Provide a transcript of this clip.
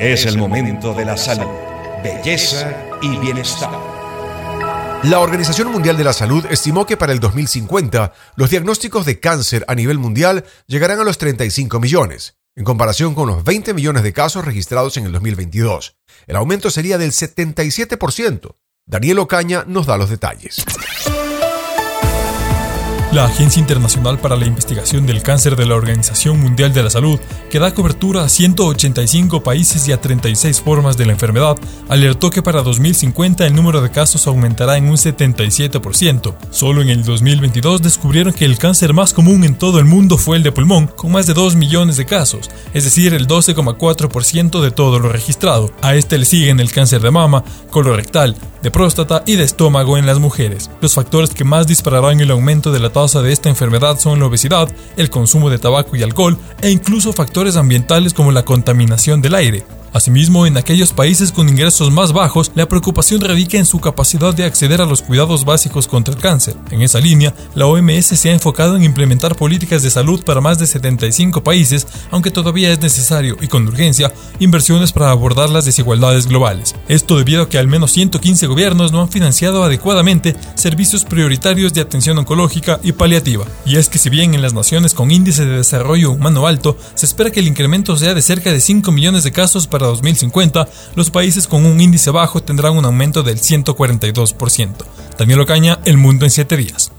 Es el momento de la salud, belleza y bienestar. La Organización Mundial de la Salud estimó que para el 2050 los diagnósticos de cáncer a nivel mundial llegarán a los 35 millones, en comparación con los 20 millones de casos registrados en el 2022. El aumento sería del 77%. Daniel Ocaña nos da los detalles. La Agencia Internacional para la Investigación del Cáncer de la Organización Mundial de la Salud, que da cobertura a 185 países y a 36 formas de la enfermedad, alertó que para 2050 el número de casos aumentará en un 77%. Solo en el 2022 descubrieron que el cáncer más común en todo el mundo fue el de pulmón, con más de 2 millones de casos, es decir, el 12,4% de todo lo registrado. A este le siguen el cáncer de mama, colorectal, de próstata y de estómago en las mujeres. Los factores que más dispararán el aumento de la tasa de esta enfermedad son la obesidad, el consumo de tabaco y alcohol e incluso factores ambientales como la contaminación del aire. Asimismo, en aquellos países con ingresos más bajos, la preocupación radica en su capacidad de acceder a los cuidados básicos contra el cáncer. En esa línea, la OMS se ha enfocado en implementar políticas de salud para más de 75 países, aunque todavía es necesario y con urgencia inversiones para abordar las desigualdades globales. Esto debido a que al menos 115 gobiernos no han financiado adecuadamente servicios prioritarios de atención oncológica y paliativa. Y es que si bien en las naciones con índice de desarrollo humano alto se espera que el incremento sea de cerca de 5 millones de casos para 2050, los países con un índice bajo tendrán un aumento del 142%. Daniel Ocaña, El Mundo en 7 días.